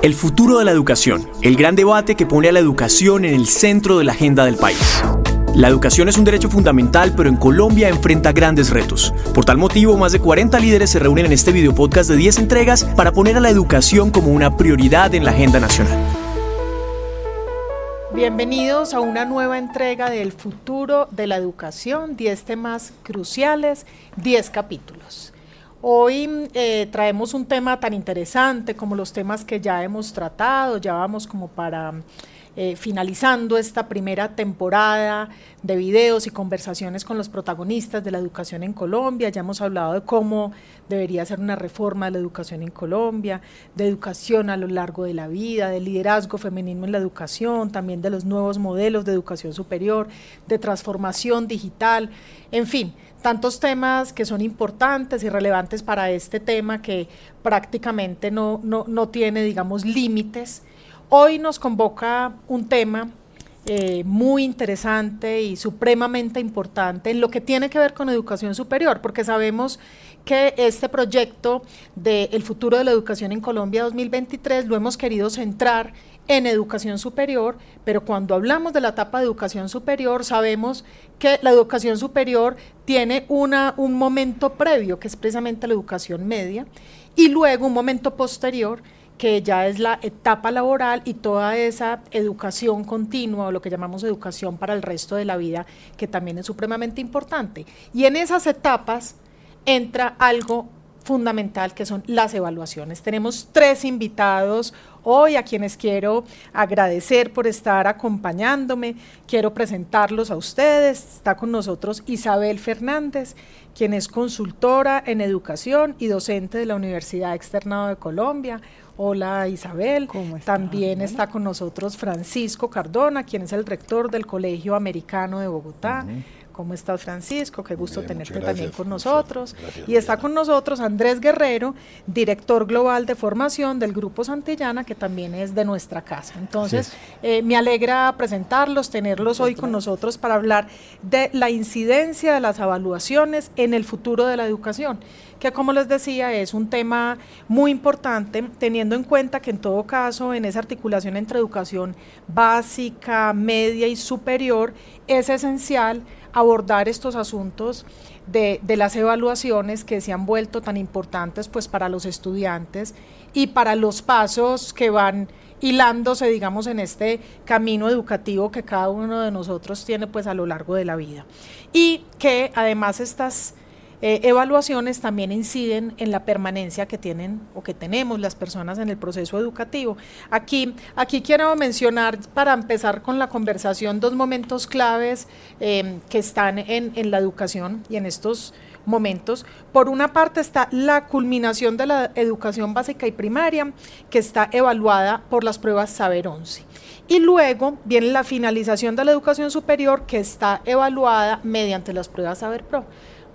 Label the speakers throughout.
Speaker 1: El futuro de la educación, el gran debate que pone a la educación en el centro de la agenda del país. La educación es un derecho fundamental, pero en Colombia enfrenta grandes retos. Por tal motivo, más de 40 líderes se reúnen en este video podcast de 10 entregas para poner a la educación como una prioridad en la agenda nacional.
Speaker 2: Bienvenidos a una nueva entrega del futuro de la educación, 10 temas cruciales, 10 capítulos. Hoy eh, traemos un tema tan interesante como los temas que ya hemos tratado, ya vamos como para eh, finalizando esta primera temporada de videos y conversaciones con los protagonistas de la educación en Colombia. Ya hemos hablado de cómo debería ser una reforma de la educación en Colombia, de educación a lo largo de la vida, de liderazgo femenino en la educación, también de los nuevos modelos de educación superior, de transformación digital, en fin tantos temas que son importantes y relevantes para este tema que prácticamente no, no, tiene, digamos, límites. Hoy nos convoca un tema eh, muy interesante y supremamente importante en lo que tiene que ver con educación superior, porque sabemos que este proyecto de El futuro de la educación en Colombia 2023 lo hemos querido centrar en educación superior, pero cuando hablamos de la etapa de educación superior sabemos que la educación superior tiene una, un momento previo, que es precisamente la educación media, y luego un momento posterior, que ya es la etapa laboral y toda esa educación continua o lo que llamamos educación para el resto de la vida, que también es supremamente importante. Y en esas etapas entra algo fundamental que son las evaluaciones. Tenemos tres invitados hoy a quienes quiero agradecer por estar acompañándome. Quiero presentarlos a ustedes. Está con nosotros Isabel Fernández, quien es consultora en educación y docente de la Universidad Externado de Colombia. Hola Isabel. También está con nosotros Francisco Cardona, quien es el rector del Colegio Americano de Bogotá. ¿Cómo estás, Francisco? Qué gusto tenerte también con nosotros. y está con nosotros Andrés Guerrero, director global de formación del Grupo Santillana, que también es de nuestra casa. Entonces, eh, me alegra presentarlos, tenerlos hoy con nosotros para hablar de la incidencia de las evaluaciones en el futuro de la educación que como les decía es un tema muy importante, teniendo en cuenta que en todo caso en esa articulación entre educación básica, media y superior es esencial abordar estos asuntos de, las evaluaciones que se han vuelto tan importantes pues para los estudiantes y para los pasos que van hilándose, digamos, en este camino educativo que cada uno de nosotros tiene pues a lo largo de la vida. Y que además estas eh, evaluaciones también inciden en la permanencia que tienen o que tenemos las personas en el proceso educativo. Aquí, aquí quiero mencionar, para empezar con la conversación, dos momentos claves eh, que están en, en la educación y en estos momentos. Por una parte está la culminación de la educación básica y primaria, que está evaluada por las pruebas Saber 11. Y luego viene la finalización de la educación superior, que está evaluada mediante las pruebas Saber Pro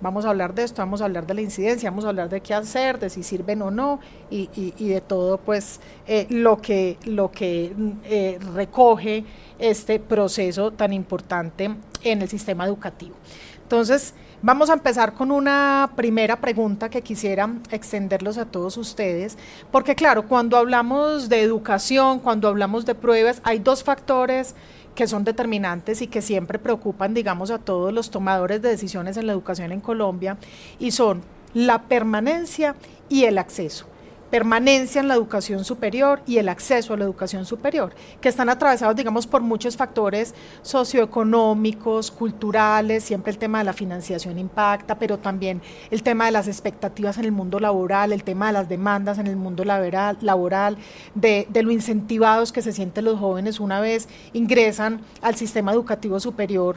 Speaker 2: vamos a hablar de esto, vamos a hablar de la incidencia, vamos a hablar de qué hacer, de si sirven o no y, de todo pues eh, lo que, lo que eh, recoge este proceso tan importante en el sistema educativo. Entonces, vamos a empezar con una primera pregunta que quisiera extenderlos a todos ustedes, porque claro, cuando hablamos de educación, cuando hablamos de pruebas, hay dos factores que son determinantes y que siempre preocupan, digamos, a todos los tomadores de decisiones en la educación en Colombia, y son la permanencia y el acceso permanencia en la educación superior y el acceso a la educación superior, que están atravesados, digamos, por muchos factores socioeconómicos, culturales, siempre el tema de la financiación impacta, pero también el tema de las expectativas en el mundo laboral, el tema de las demandas en el mundo laboral, laboral de, de lo incentivados que se sienten los jóvenes una vez ingresan al sistema educativo superior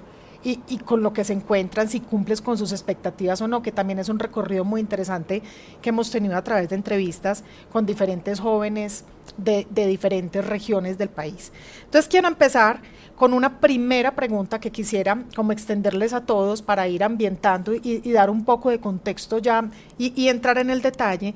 Speaker 2: y, con lo que se encuentran, si cumples con sus expectativas o no, que también es un recorrido muy interesante que hemos tenido a través de entrevistas con diferentes jóvenes de, diferentes regiones del país. Entonces quiero empezar con una primera pregunta que quisiera como extenderles a todos para ir ambientando y, dar un poco de contexto ya y, y entrar en el detalle.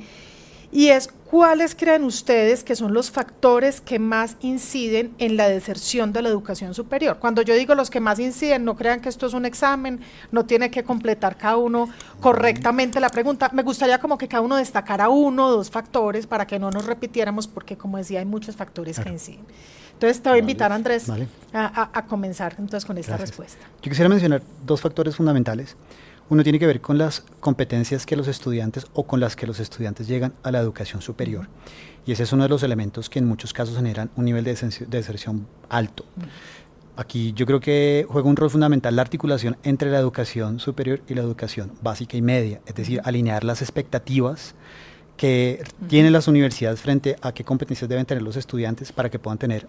Speaker 2: Y es ¿Cuáles creen ustedes que son los factores que más inciden en la deserción de la educación superior? Cuando yo digo los que más inciden, no crean que esto es un examen, no tiene que completar cada uno correctamente la pregunta. Me gustaría como que cada uno destacara uno o dos factores para que no nos repitiéramos, porque como decía, hay muchos factores que inciden. Entonces te voy a invitar, Andrés, a, comenzar entonces con esta respuesta.
Speaker 3: Yo quisiera mencionar dos factores fundamentales. Uno tiene que ver con las competencias que los estudiantes o con las que los estudiantes llegan a la educación superior. Y ese es uno de los elementos que en muchos casos generan un nivel de deserción alto. Aquí yo creo que juega un rol fundamental la articulación entre la educación superior y la educación básica y media, es decir, alinear las expectativas que tienen las universidades frente a qué competencias deben tener los estudiantes para que puedan tener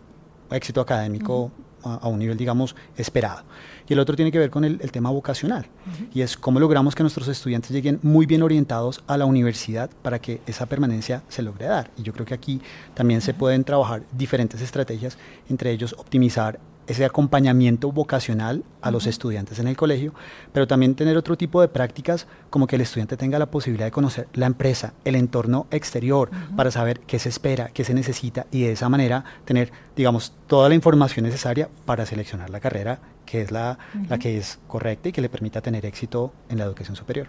Speaker 3: éxito académico a, un nivel, digamos, esperado. Y el otro tiene que ver con el, tema vocacional, y es cómo logramos que nuestros estudiantes lleguen muy bien orientados a la universidad para que esa permanencia se logre dar. Y yo creo que aquí también se pueden trabajar diferentes estrategias, entre ellos optimizar ese acompañamiento vocacional a los estudiantes en el colegio, pero también tener otro tipo de prácticas como que el estudiante tenga la posibilidad de conocer la empresa, el entorno exterior, para saber qué se espera, qué se necesita y de esa manera tener, digamos, toda la información necesaria para seleccionar la carrera que es la, la que es correcta y que le permita tener éxito en la educación superior.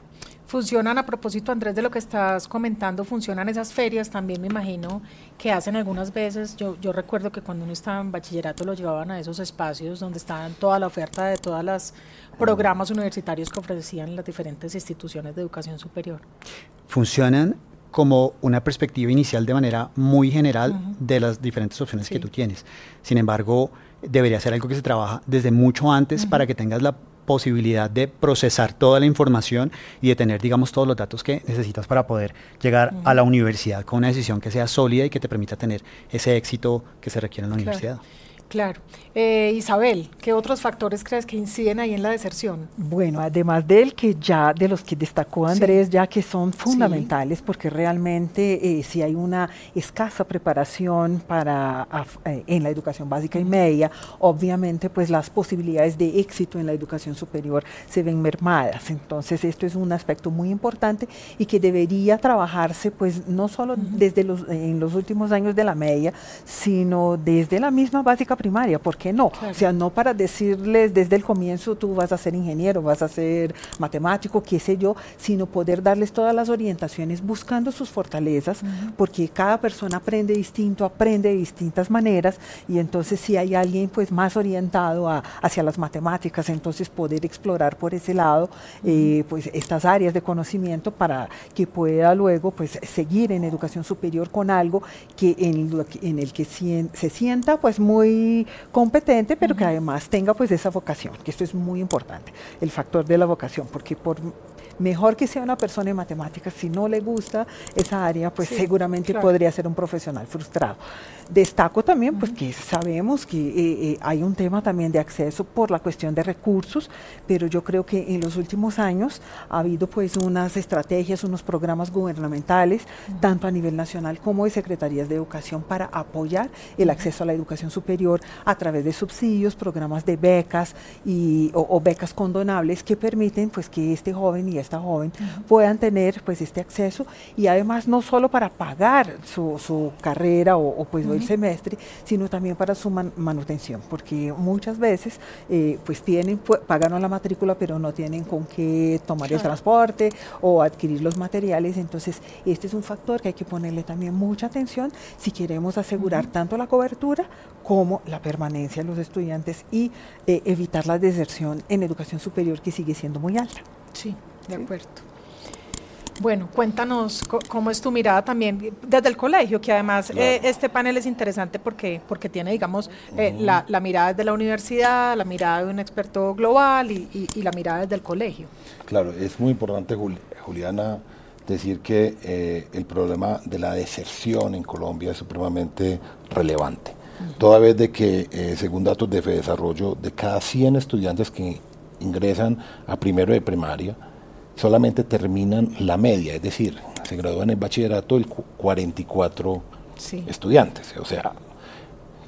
Speaker 2: Funcionan, a propósito, Andrés, de lo que estás comentando, funcionan esas ferias, también me imagino que hacen algunas veces, yo, yo recuerdo que cuando uno estaba en bachillerato lo llevaban a esos espacios donde estaban toda la oferta de todos los programas universitarios que ofrecían las diferentes instituciones de educación superior.
Speaker 3: Funcionan como una perspectiva inicial de manera muy general de las diferentes opciones que tú tienes. Sin embargo, debería ser algo que se trabaja desde mucho antes para que tengas la posibilidad de procesar toda la información y de tener, digamos, todos los datos que necesitas para poder llegar a la universidad con una decisión que sea sólida y que te permita tener ese éxito que se requiere en la universidad.
Speaker 2: Claro. Eh, Isabel, ¿qué otros factores crees que inciden ahí en la deserción?
Speaker 4: Bueno, además del que ya, de los que destacó Andrés, ya que son fundamentales, porque realmente eh, si hay una escasa preparación para eh, en la educación básica y media, obviamente pues las posibilidades de éxito en la educación superior se ven mermadas. Entonces esto es un aspecto muy importante y que debería trabajarse pues no solo desde los en los últimos años de la media, sino desde la misma básica primaria, ¿por qué no? O sea, no para decirles desde el comienzo tú vas a ser ingeniero, vas a ser matemático, qué sé yo, sino poder darles todas las orientaciones buscando sus fortalezas, porque cada persona aprende distinto, aprende de distintas maneras, y entonces si hay alguien pues más orientado hacia las matemáticas, entonces poder explorar por ese lado eh, pues estas áreas de conocimiento para que pueda luego pues seguir en educación superior con algo que en, en el que se sienta pues muy competente, pero que además tenga pues esa vocación, que esto es muy importante, el factor de la vocación, porque por mejor que sea una persona en matemáticas, si no le gusta esa área, pues seguramente podría ser un profesional frustrado. Destaco también pues que sabemos que eh, eh, hay un tema también de acceso por la cuestión de recursos, pero yo creo que en los últimos años ha habido pues unas estrategias, unos programas gubernamentales, tanto a nivel nacional como de secretarías de educación para apoyar el acceso a la educación superior a través de subsidios, programas de becas y, o, becas condonables que permiten pues que este joven y esta joven puedan tener pues este acceso y además no solo para pagar su, su carrera o, pues el semestre, sino también para su manutención, porque muchas veces eh, pues tienen, pagan la matrícula, pero no tienen con qué tomar el transporte o adquirir los materiales, entonces este es un factor que hay que ponerle también mucha atención si queremos asegurar tanto la cobertura como la permanencia de los estudiantes y eh, evitar la deserción en educación superior que sigue siendo muy alta.
Speaker 2: Sí, de acuerdo. Bueno, cuéntanos cómo es tu mirada también desde el colegio, que además eh, este panel es interesante porque, porque tiene, digamos, eh, la, mirada desde la universidad, la mirada de un experto global y, la mirada desde el colegio.
Speaker 5: Claro, es muy importante, Juliana, decir que eh, el problema de la deserción en Colombia es supremamente relevante. Toda vez de que, según datos de Desarrollo, de cada 100 estudiantes que ingresan a primero de primaria, solamente terminan la media, es decir, se gradúan en bachillerato el 44 estudiantes. O sea,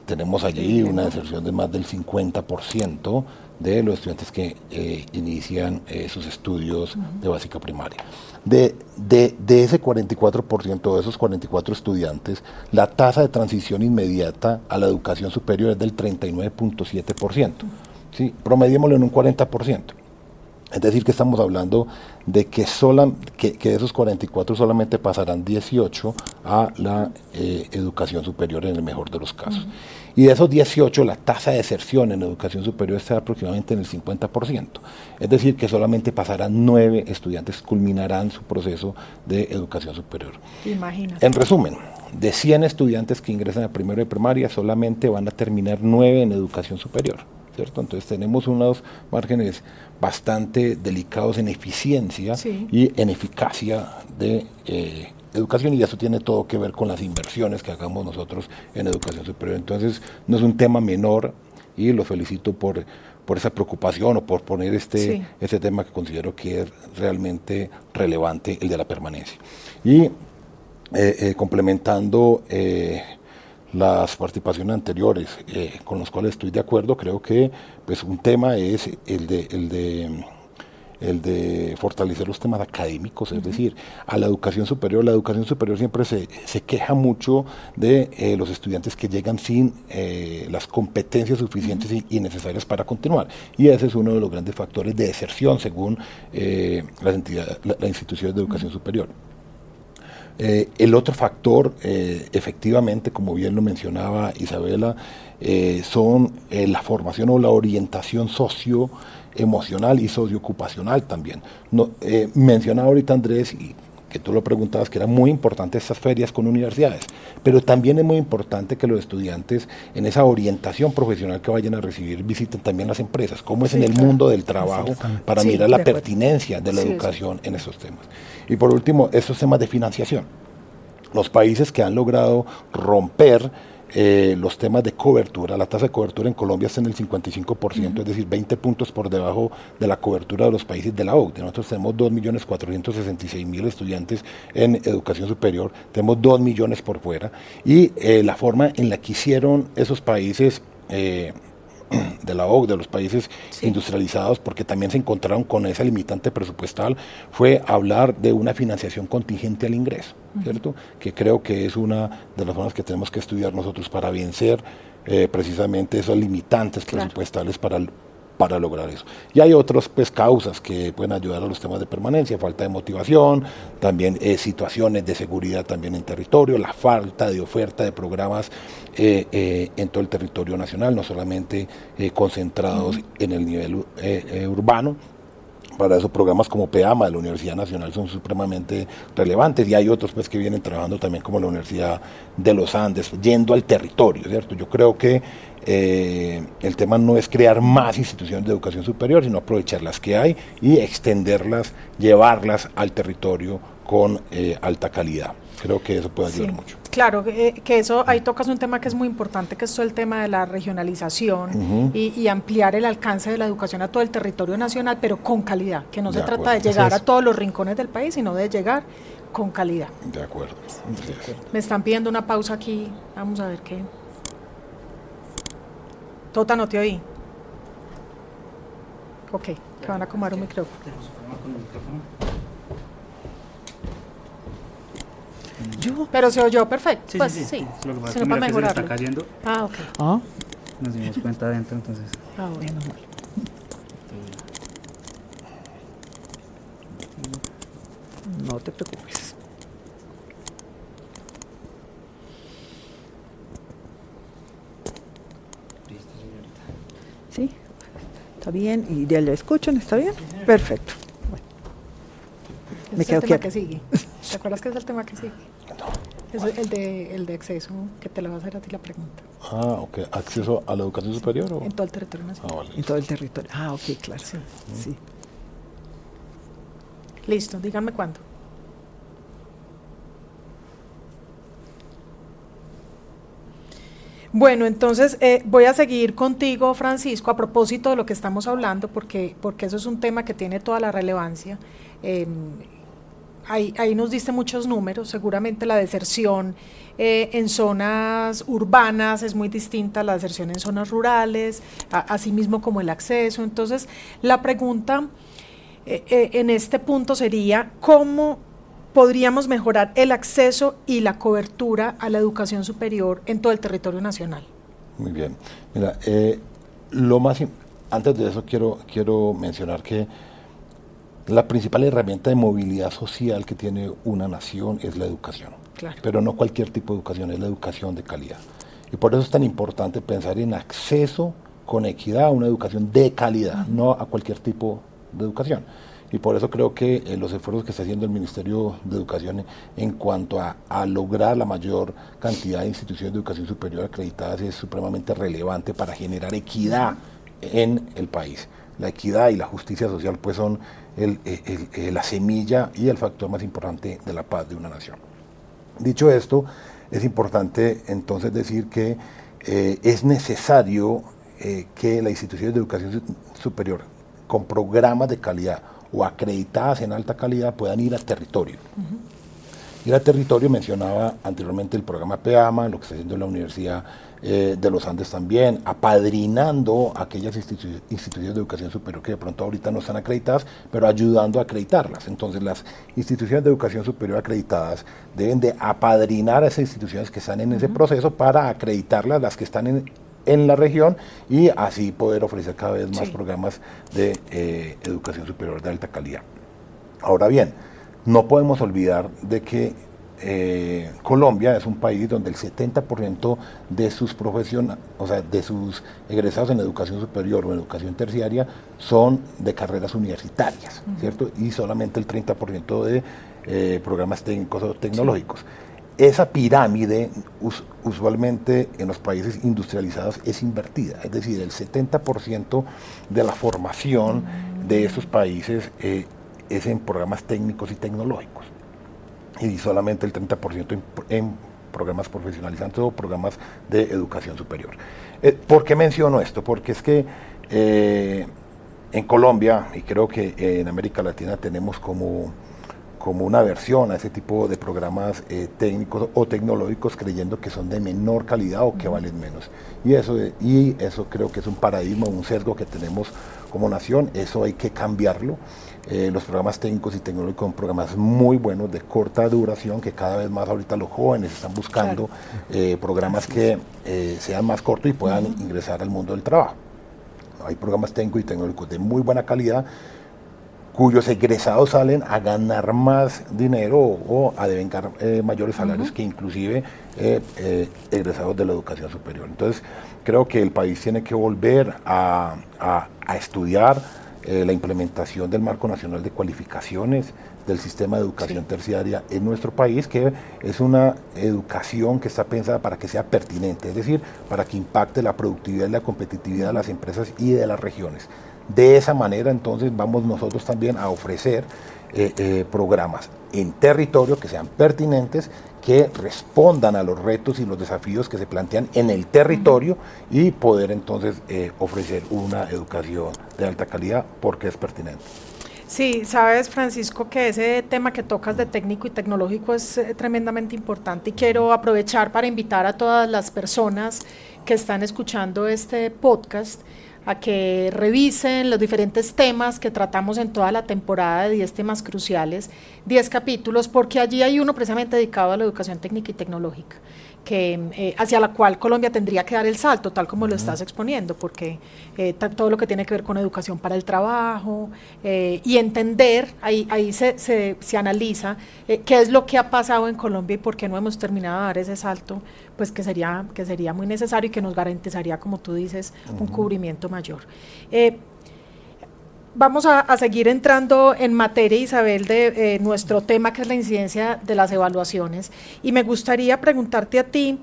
Speaker 5: tenemos allí una deserción de más del 50% de los estudiantes que eh, inician eh, sus estudios de básica primaria. De, de, de, ese 44%, de esos 44 estudiantes, la tasa de transición inmediata a la educación superior es del 39.7%. ¿sí? Promediémoslo en un 40%. Es decir, que estamos hablando de que, sola, que, de esos 44 solamente pasarán 18 a la eh, educación superior en el mejor de los casos. Y de esos 18, la tasa de deserción en educación superior está aproximadamente en el 50%. Es decir, que solamente pasarán 9 estudiantes, culminarán su proceso de educación superior.
Speaker 2: Imagínate.
Speaker 5: En resumen, de 100 estudiantes que ingresan a primero de primaria, solamente van a terminar 9 en educación superior. ¿Cierto? Entonces tenemos unos márgenes bastante delicados en eficiencia y en eficacia de eh, educación y eso tiene todo que ver con las inversiones que hagamos nosotros en educación superior. Entonces no es un tema menor y lo felicito por, por esa preocupación o por poner este, este tema que considero que es realmente relevante, el de la permanencia. Y eh, eh, complementando las participaciones anteriores eh, con los cuales estoy de acuerdo, creo que pues un tema es el de, el de el de fortalecer los temas académicos, es decir, a la educación superior. La educación superior siempre se, se queja mucho de eh, los estudiantes que llegan sin eh, las competencias suficientes y, necesarias para continuar. Y ese es uno de los grandes factores de deserción según las entidades, las instituciones de educación superior. Eh, el otro factor, eh, efectivamente, como bien lo mencionaba Isabela, eh, son la formación o la orientación socioemocional y socioocupacional también. No, mencionaba ahorita Andrés, y que tú lo preguntabas, que era muy importante estas ferias con universidades, pero también es muy importante que los estudiantes en esa orientación profesional que vayan a recibir visiten también las empresas, cómo es en el mundo del trabajo, para mirar la pertinencia de la educación en esos temas. Y por último, esos temas de financiación. Los países que han logrado romper eh, los temas de cobertura, la tasa de cobertura en Colombia está en el 55%, es decir, 20 puntos por debajo de la cobertura de los países de la OCDE. Nosotros tenemos 2.466.000 estudiantes en educación superior, tenemos 2 millones por fuera, y eh, la forma en la que hicieron esos países eh, de la OCDE, de los países industrializados, porque también se encontraron con esa limitante presupuestal, fue hablar de una financiación contingente al ingreso, ¿cierto? Que creo que es una de las formas que tenemos que estudiar nosotros para vencer eh, precisamente esas limitantes presupuestales para para lograr eso. Y hay otras pues, causas que pueden ayudar a los temas de permanencia, falta de motivación, también eh, situaciones de seguridad también en territorio, la falta de oferta de programas eh, eh, en todo el territorio nacional, no solamente concentrados en el nivel urbano, para eso programas como PEAMA de la Universidad Nacional son supremamente relevantes y hay otros pues que vienen trabajando también como la Universidad de los Andes, yendo al territorio, ¿cierto? Yo creo que eh, el tema no es crear más instituciones de educación superior, sino aprovechar las que hay y extenderlas, llevarlas al territorio con eh, alta calidad. Creo que eso puede ayudar mucho.
Speaker 2: Claro, que, eso ahí tocas un tema que es muy importante, que es todo el tema de la regionalización y, ampliar el alcance de la educación a todo el territorio nacional, pero con calidad, que no se trata de llegar a todos los rincones del país, sino de llegar con calidad.
Speaker 5: De acuerdo.
Speaker 2: Me están pidiendo una pausa aquí, vamos a ver qué. Tota, no te oí. Ok, que van a comer un micrófono. Yo. Pero se oyó perfecto. Sí, pues sí. sí. Lo que pasa es que para
Speaker 6: se está cayendo.
Speaker 2: Ah, ok. ¿Ah?
Speaker 6: Nos dimos cuenta adentro, entonces.
Speaker 2: Ah, bueno.
Speaker 4: No te preocupes. ¿Sí? ¿Está bien? ¿Y ya le escuchan? ¿Está bien? Perfecto. Bueno.
Speaker 2: Me quedo el tema que sigue. ¿Te acuerdas que es el tema que sigue? Es el de, el de acceso, que te lo va a hacer a ti la pregunta.
Speaker 5: Ah, ok. ¿Acceso a la educación superior? O?
Speaker 2: En todo el territorio nacional.
Speaker 4: Ah, vale. En todo el territorio. Ah, ok, claro. Sí. sí.
Speaker 2: Listo, díganme cuándo. Bueno, entonces eh, voy a seguir contigo, Francisco, a propósito de lo que estamos hablando, porque, porque eso es un tema que tiene toda la relevancia. Em, ahí, ahí nos diste muchos números, seguramente la deserción eh, en zonas urbanas es muy distinta a la deserción en zonas rurales, así mismo como el acceso. Entonces, la pregunta eh, eh, en este punto sería, ¿cómo podríamos mejorar el acceso y la cobertura a la educación superior en todo el territorio nacional?
Speaker 5: Muy bien. Mira, lo más antes de eso quiero, quiero mencionar que la principal herramienta de movilidad social que tiene una nación es la educación. Pero no cualquier tipo de educación, es la educación de calidad. Y por eso es tan importante pensar en acceso con equidad a una educación de calidad, no a cualquier tipo de educación. Y por eso creo que eh, los esfuerzos que está haciendo el Ministerio de Educación en, cuanto a, lograr la mayor cantidad de instituciones de educación superior acreditadas es supremamente relevante para generar equidad en el país. La equidad y la justicia social pues son la semilla y el factor más importante de la paz de una nación. Dicho esto, es importante entonces decir que eh, es necesario eh, que las instituciones de educación superior con programas de calidad o acreditadas en alta calidad puedan ir al territorio. Ir al territorio mencionaba anteriormente el programa PEAMA, lo que está haciendo la Universidad eh, de los Andes también, apadrinando aquellas instituciones de educación superior que de pronto ahorita no están acreditadas, pero ayudando a acreditarlas. Entonces las instituciones de educación superior acreditadas deben de apadrinar a esas instituciones que están en ese proceso para acreditarlas, las que están en, en la región y así poder ofrecer cada vez más programas de eh, educación superior de alta calidad. Ahora bien, no podemos olvidar de que eh, Colombia es un país donde el 70% de sus profesionales, o sea, de sus egresados en educación superior o en educación terciaria son de carreras universitarias, ¿cierto? Y solamente el 30% de eh, programas técnicos o tecnológicos. Esa pirámide usualmente en los países industrializados es invertida, es decir, el 70% de la formación de esos países eh, es en programas técnicos y tecnológicos y solamente el 30% en, programas profesionalizantes o programas de educación superior. Eh, ¿Por qué menciono esto? Porque es que eh, en Colombia, y creo que en América Latina tenemos como, como una versión a ese tipo de programas eh, técnicos o tecnológicos creyendo que son de menor calidad o que valen menos. Y eso, y eso creo que es un paradigma, un sesgo que tenemos como nación, eso hay que cambiarlo. Eh, los programas técnicos y tecnológicos son programas muy buenos, de corta duración, que cada vez más ahorita los jóvenes están buscando eh, programas que eh, sean más cortos y puedan ingresar al mundo del trabajo. Hay programas técnicos y tecnológicos de muy buena calidad cuyos egresados salen a ganar más dinero o, a devengar mayores salarios que inclusive egresados de la educación superior. Entonces, creo que el país tiene que volver a, a estudiar, eh, la implementación del Marco Nacional de Cualificaciones del sistema de educación terciaria en nuestro país, que es una educación que está pensada para que sea pertinente, es decir, para que impacte la productividad y la competitividad de las empresas y de las regiones. De esa manera, entonces, vamos nosotros también a ofrecer eh, eh, programas en territorio que sean pertinentes, que respondan a los retos y los desafíos que se plantean en el territorio y poder entonces eh, ofrecer una educación de alta calidad porque es pertinente.
Speaker 2: Sí, sabes Francisco que ese tema que tocas de técnico y tecnológico es tremendamente importante y quiero aprovechar para invitar a todas las personas que están escuchando este podcast a que revisen los diferentes temas que tratamos en toda la temporada de 10 temas cruciales, 10 capítulos, porque allí hay uno precisamente dedicado a la educación técnica y tecnológica que, eh, hacia la cual Colombia tendría que dar el salto, tal como lo estás exponiendo, porque eh, todo lo que tiene que ver con educación para el trabajo eh, y entender, ahí, ahí se, se, se analiza qué es lo que ha pasado en Colombia y por qué no hemos terminado de dar ese salto, pues que sería, que sería muy necesario y que nos garantizaría, como tú dices, un cubrimiento mayor vamos a, seguir entrando en materia, Isabel, de eh, nuestro tema, que es la incidencia de las evaluaciones. Y me gustaría preguntarte a ti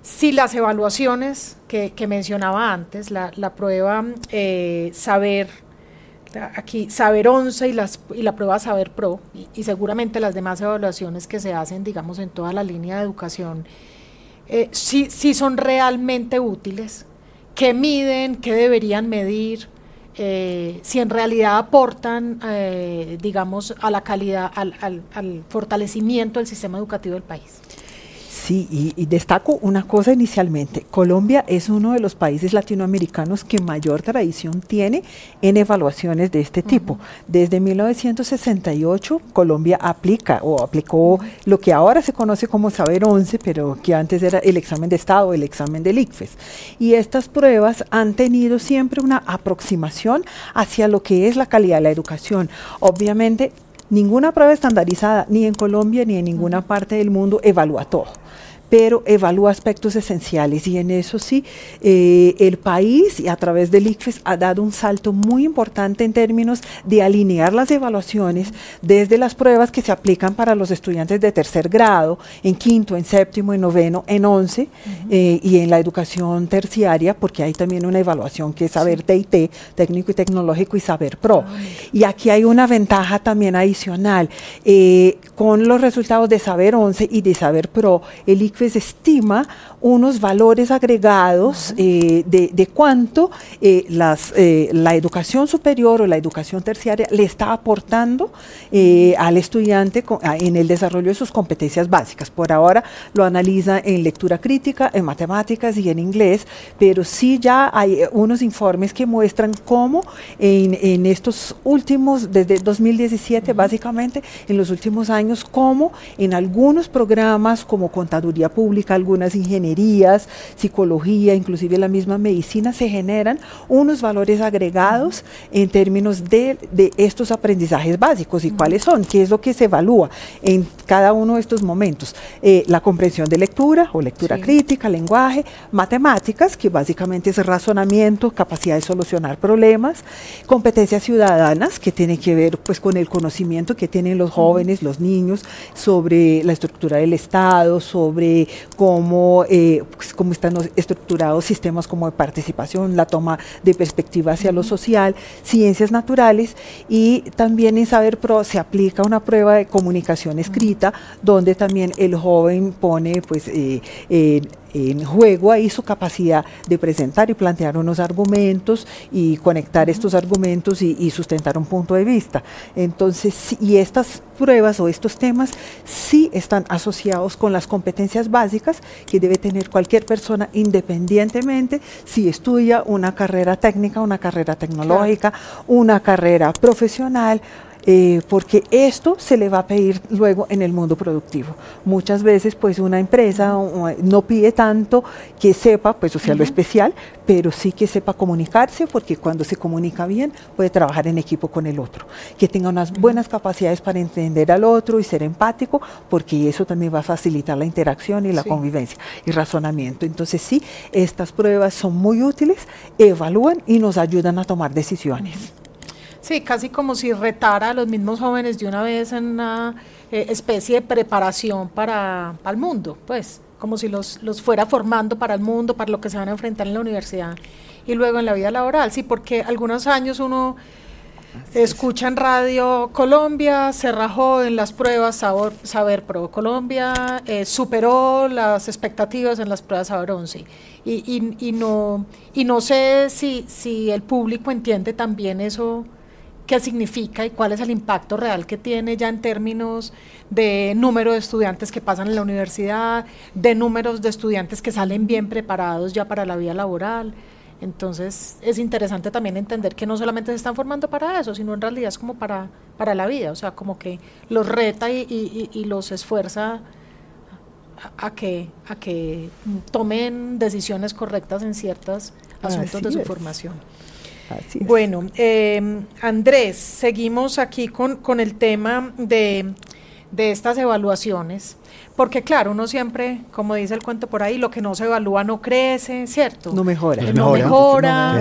Speaker 2: si las evaluaciones que, mencionaba antes, la, prueba eh, Saber, aquí Saber 11 y, y la prueba Saber Pro, y, seguramente las demás evaluaciones que se hacen, digamos, en toda la línea de educación, eh, si, si son realmente útiles, qué miden, qué deberían medir eh, si en realidad aportan, eh, digamos, a la calidad, al, al, al fortalecimiento del sistema educativo del país.
Speaker 4: Sí, y, destaco una cosa inicialmente. Colombia es uno de los países latinoamericanos que mayor tradición tiene en evaluaciones de este tipo. Desde 1968, Colombia aplica o aplicó lo que ahora se conoce como Saber 11, pero que antes era el examen de Estado, el examen del ICFES. Y estas pruebas han tenido siempre una aproximación hacia lo que es la calidad de la educación. Obviamente, ninguna prueba estandarizada, ni en Colombia ni en ninguna parte del mundo, evalúa todo pero evalúa aspectos esenciales y en eso sí, eh, el país y a través del ICFES ha dado un salto muy importante en términos de alinear las evaluaciones desde las pruebas que se aplican para los estudiantes de tercer grado, en quinto, en séptimo, en noveno, en once eh, y en la educación terciaria, porque hay también una evaluación que es saber TIT, técnico y tecnológico y saber pro. Ah, y aquí hay una ventaja también adicional. Eh, con los resultados de saber 11 y de saber pro, el ICFES estima unos valores agregados eh, de, cuánto eh, las, eh, la educación superior o la educación terciaria le está aportando al estudiante en el desarrollo de sus competencias básicas. Por ahora lo analiza en lectura crítica, en matemáticas y en inglés, pero sí ya hay unos informes que muestran cómo en, en estos últimos, desde 2017 básicamente, en los últimos años, cómo en algunos programas como contaduría pública, algunas ingenierías, psicología, inclusive la misma medicina, se generan unos valores agregados en términos de, estos aprendizajes básicos. ¿Y cuáles son? ¿Qué es lo que se evalúa en cada uno de estos momentos? Eh, la comprensión de lectura o lectura crítica, lenguaje, matemáticas, que básicamente es razonamiento, capacidad de solucionar problemas, competencias ciudadanas, que tiene que ver pues con el conocimiento que tienen los jóvenes, los niños, sobre la estructura del Estado, sobre cómo, eh, pues, cómo están estructurados sistemas como de participación, la toma de perspectiva hacia lo social, ciencias naturales y también en Saber Pro se aplica una prueba de comunicación escrita donde también el joven pone pues eh, en juego ahí su capacidad de presentar y plantear unos argumentos y conectar estos argumentos y, sustentar un punto de vista. Entonces, y estas pruebas o estos temas sí están asociados con las competencias básicas que debe tener cualquier persona independientemente si estudia una carrera técnica, una carrera tecnológica, una carrera profesional eh, porque esto se le va a pedir luego en el mundo productivo. Muchas veces pues una empresa no pide tanto que sepa, pues o sea, lo especial, pero sí que sepa comunicarse, porque cuando se comunica bien puede trabajar en equipo con el otro, que tenga unas buenas capacidades para entender al otro y ser empático, porque eso también va a facilitar la interacción y la convivencia y razonamiento. Entonces sí, estas pruebas son muy útiles, evalúan y nos ayudan a tomar decisiones.
Speaker 2: Sí, casi como si retara a los mismos jóvenes de una vez en una eh, especie de preparación para, el mundo, pues, como si los, los fuera formando para el mundo, para lo que se van a enfrentar en la universidad y luego en la vida laboral. Sí, porque algunos años uno escucha en radio Colombia, se rajó en las pruebas Saber Pro. Colombia eh, superó las expectativas en las pruebas Saber 11. Y, y, y, no, y no sé si, si el público entiende también eso qué significa y cuál es el impacto real que tiene ya en términos de número de estudiantes que pasan en la universidad, de números de estudiantes que salen bien preparados ya para la vida laboral. Entonces es interesante también entender que no solamente se están formando para eso, sino en realidad es como para, para la vida, o sea, como que los reta y, los esfuerza a, que, a que tomen decisiones correctas en ciertos asuntos de su formación bueno, em, Andrés, seguimos aquí con, con el tema de, estas evaluaciones, porque claro, uno siempre, como dice el cuento por ahí, lo que no se evalúa no crece, ¿cierto?
Speaker 4: No mejora.
Speaker 2: no, mejora,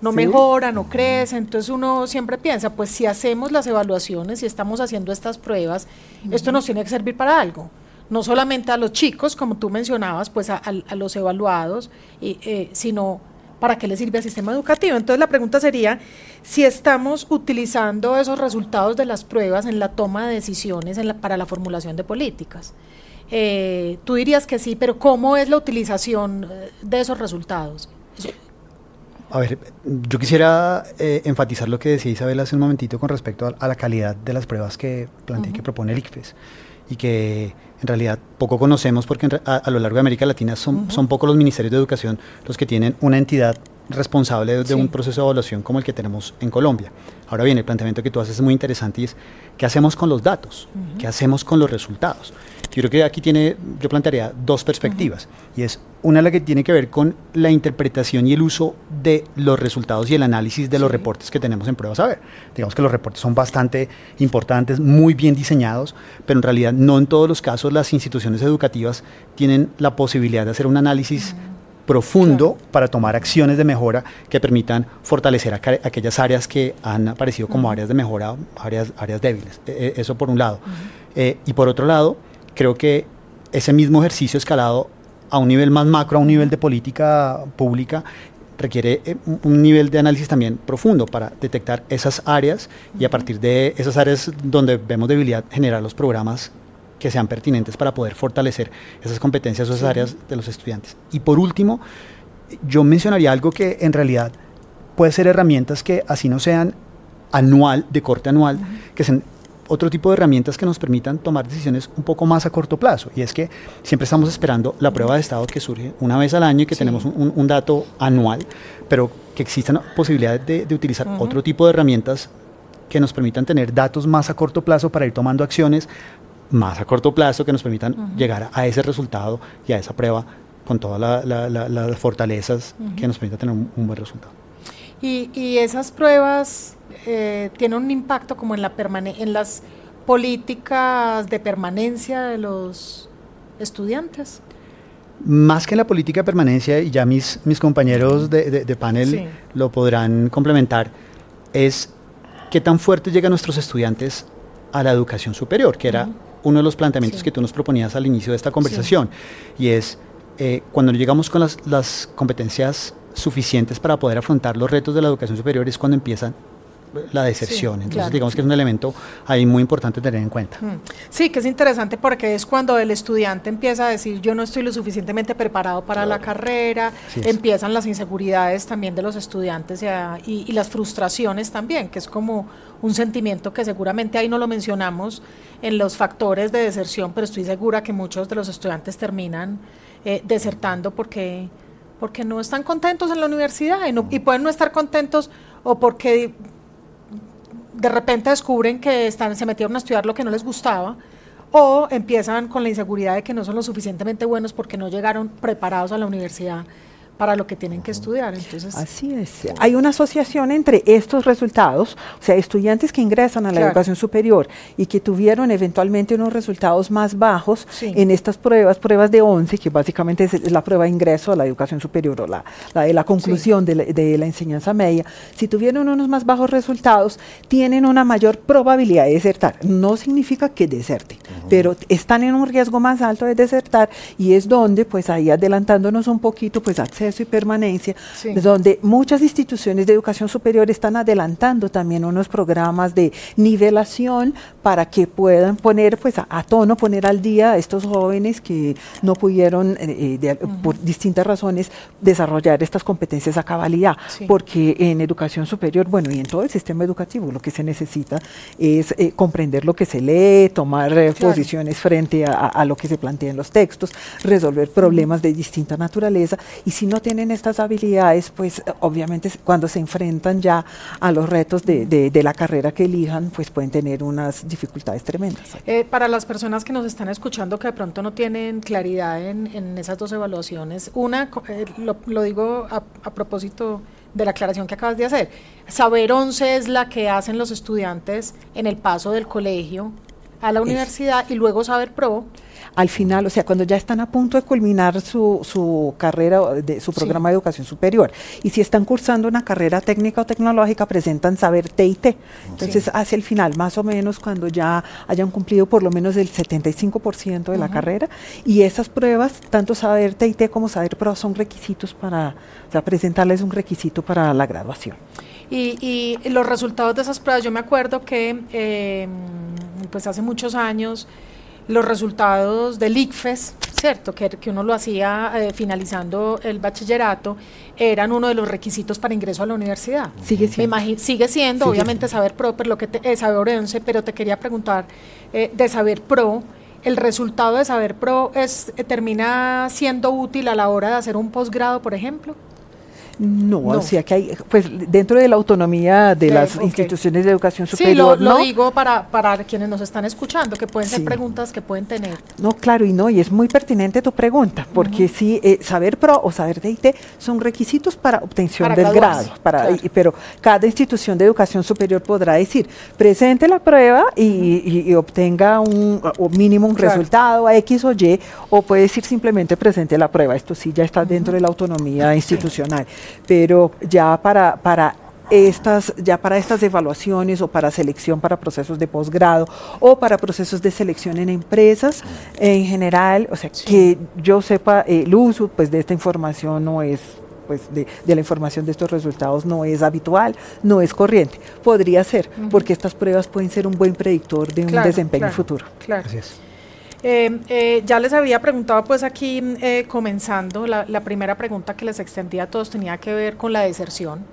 Speaker 2: no mejora, no, crece, entonces uno siempre piensa, pues si hacemos las evaluaciones, si estamos haciendo estas pruebas, esto nos tiene que servir para algo. No solamente a los chicos, como tú mencionabas, pues a, los evaluados, y, eh, sino para qué le sirve al sistema educativo. Entonces la pregunta sería si estamos utilizando esos resultados de las pruebas en la toma de decisiones para la formulación de políticas. Eh, tú dirías que sí, pero ¿cómo es la utilización eh, de esos resultados?
Speaker 3: A ver, yo quisiera eh, enfatizar lo que decía Isabel hace un momentito con respecto a, a la calidad de las pruebas que plantea que propone el ICFES y que en realidad poco conocemos porque a, a, lo largo de América Latina son, uh -huh. son pocos los ministerios de educación los que tienen una entidad responsable de, sí. un proceso de evaluación como el que tenemos en Colombia. Ahora bien, el planteamiento que tú haces es muy interesante y es ¿qué hacemos con los datos? Uh -huh. ¿Qué hacemos con los resultados? Yo creo que aquí tiene, yo plantearía dos perspectivas uh -huh. y es una la que tiene que ver con la interpretación y el uso de los resultados y el análisis de sí. los reportes que tenemos en pruebas a ver. Digamos que los reportes son bastante importantes, muy bien diseñados, pero en realidad no en todos los casos las instituciones educativas tienen la posibilidad de hacer un análisis profundo claro. para tomar acciones de mejora que permitan fortalecer aquellas áreas que han aparecido como uh -huh. áreas de mejora, áreas, áreas débiles. E eso por un lado. Uh -huh. eh, y por otro lado, creo que ese mismo ejercicio escalado a un nivel más macro, a un nivel de política pública, requiere eh, un nivel de análisis también profundo para detectar esas áreas y a partir de esas áreas donde vemos debilidad generar los programas que sean pertinentes para poder fortalecer esas competencias o esas sí. áreas de los estudiantes. Y por último, yo mencionaría algo que en realidad puede ser herramientas que así no sean anual, de corte anual, uh -huh. que sean otro tipo de herramientas que nos permitan tomar decisiones un poco más a corto plazo. Y es que siempre estamos esperando la prueba de estado que surge una vez al año y que sí. tenemos un, un, dato anual, pero que existan posibilidades de, de utilizar uh -huh. otro tipo de herramientas que nos permitan tener datos más a corto plazo para ir tomando acciones más a corto plazo que nos permitan uh -huh. llegar a ese resultado y a esa prueba con todas la, la, la, las fortalezas uh -huh. que nos permitan tener un, un buen resultado.
Speaker 2: Y, y, esas pruebas eh, tienen un impacto como en, la en las políticas de permanencia de los estudiantes.
Speaker 3: Más que en la política de permanencia, y ya mis, mis compañeros de, de, de panel sí. lo podrán complementar, es qué tan fuerte llegan nuestros estudiantes a la educación superior, que era uh -huh. Uno de los planteamientos sí. que tú nos proponías al inicio de esta conversación. Sí. Y es, eh, cuando llegamos con las, las competencias suficientes para poder afrontar los retos de la educación superior, es cuando empiezan la deserción. Sí, Entonces, claro. digamos que es un elemento ahí muy importante tener en cuenta.
Speaker 2: Sí, que es interesante porque es cuando el estudiante empieza a decir yo no estoy lo suficientemente preparado para claro. la carrera, sí, empiezan las inseguridades también de los estudiantes y, y, y, las frustraciones también, que es como un sentimiento que seguramente ahí no lo mencionamos en los factores de deserción, pero estoy segura que muchos de los estudiantes terminan eh, desertando porque porque no están contentos en la universidad y, y pueden no estar contentos o porque de repente descubren que están, se metieron a estudiar lo que no les gustaba o empiezan con la inseguridad de que no son lo suficientemente buenos porque no llegaron preparados a la universidad para lo que tienen que estudiar. Entonces,
Speaker 4: Así es. Hay una asociación entre estos resultados, o sea, estudiantes que ingresan a la claro. educación superior y que tuvieron eventualmente unos resultados más bajos sí. en estas pruebas, pruebas de 11, que básicamente es la prueba de ingreso a la educación superior o la, la de la conclusión sí. de, la, de, la, enseñanza media, si tuvieron unos más bajos resultados, tienen una mayor probabilidad de desertar. No significa que deserten, uh -huh. pero están en un riesgo más alto de desertar y es donde, pues ahí adelantándonos un poquito, pues acceso y permanencia, sí. donde muchas instituciones de educación superior están adelantando también unos programas de nivelación para que puedan poner pues a, a tono, poner al día a estos jóvenes que no pudieron eh, de, uh -huh. por distintas razones desarrollar estas competencias a cabalidad, sí. porque en educación superior, bueno, y en todo el sistema educativo lo que se necesita es eh, comprender lo que se lee, tomar eh, claro. posiciones frente a, a, lo que se plantea en los textos, resolver problemas de distinta naturaleza y si no tienen estas habilidades, pues obviamente cuando se enfrentan ya a los retos de, de, de la carrera que elijan, pues pueden tener unas dificultades tremendas.
Speaker 2: Eh, para las personas que nos están escuchando que de pronto no tienen claridad en, en esas dos evaluaciones, una, eh, lo, lo, digo a, a propósito de la aclaración que acabas de hacer. Saber 11 es la que hacen los estudiantes en el paso del colegio a la universidad es. y luego Saber Pro
Speaker 4: al final, o sea, cuando ya están a punto de culminar su, su carrera, de, su programa sí. de educación superior. Y si están cursando una carrera técnica o tecnológica, presentan saber TIT. Entonces, sí. hacia el final, más o menos, cuando ya hayan cumplido por lo menos el 75% de uh -huh. la carrera. Y esas pruebas, tanto saber TIT como saber pro, son requisitos para, o sea, presentarles un requisito para la graduación.
Speaker 2: Y, y los resultados de esas pruebas, yo me acuerdo que, eh, pues hace muchos años, los resultados del ICFES, ¿cierto? Que, que uno lo hacía eh, finalizando el bachillerato, eran uno de los requisitos para ingreso a la universidad.
Speaker 4: Sigue siendo.
Speaker 2: sigue siendo, obviamente, saber pro, pero lo que te, eh, saber 11, pero te quería preguntar eh, de saber pro. ¿El resultado de Saber Pro es, termina siendo útil a la hora de hacer un posgrado, por ejemplo?
Speaker 4: No, o sea que hay, pues dentro de la autonomía de las instituciones de educación superior.
Speaker 2: Sí, lo, digo para, para quienes nos están escuchando, que pueden ser preguntas que pueden tener.
Speaker 4: No, claro, y no, y es muy pertinente tu pregunta, porque sí, eh, saber pro o saber de IT son requisitos para obtención del grado, para, pero cada institución de educación superior podrá decir, presente la prueba y, obtenga un mínimo un resultado a X o Y, o puede decir simplemente presente la prueba. Esto sí ya está dentro de la autonomía institucional pero ya para, para estas, ya para estas evaluaciones o para selección para procesos de posgrado o para procesos de selección en empresas en general, o sea, que yo sepa, el uso pues, de esta información no es pues de, de, la información de estos resultados no es habitual, no es corriente. Podría ser, porque estas pruebas pueden ser un buen predictor de un desempeño futuro.
Speaker 2: Claro. Eh, eh, ya les había preguntado, pues aquí eh, comenzando, la, primera pregunta que les extendía a todos tenía que ver con la deserción.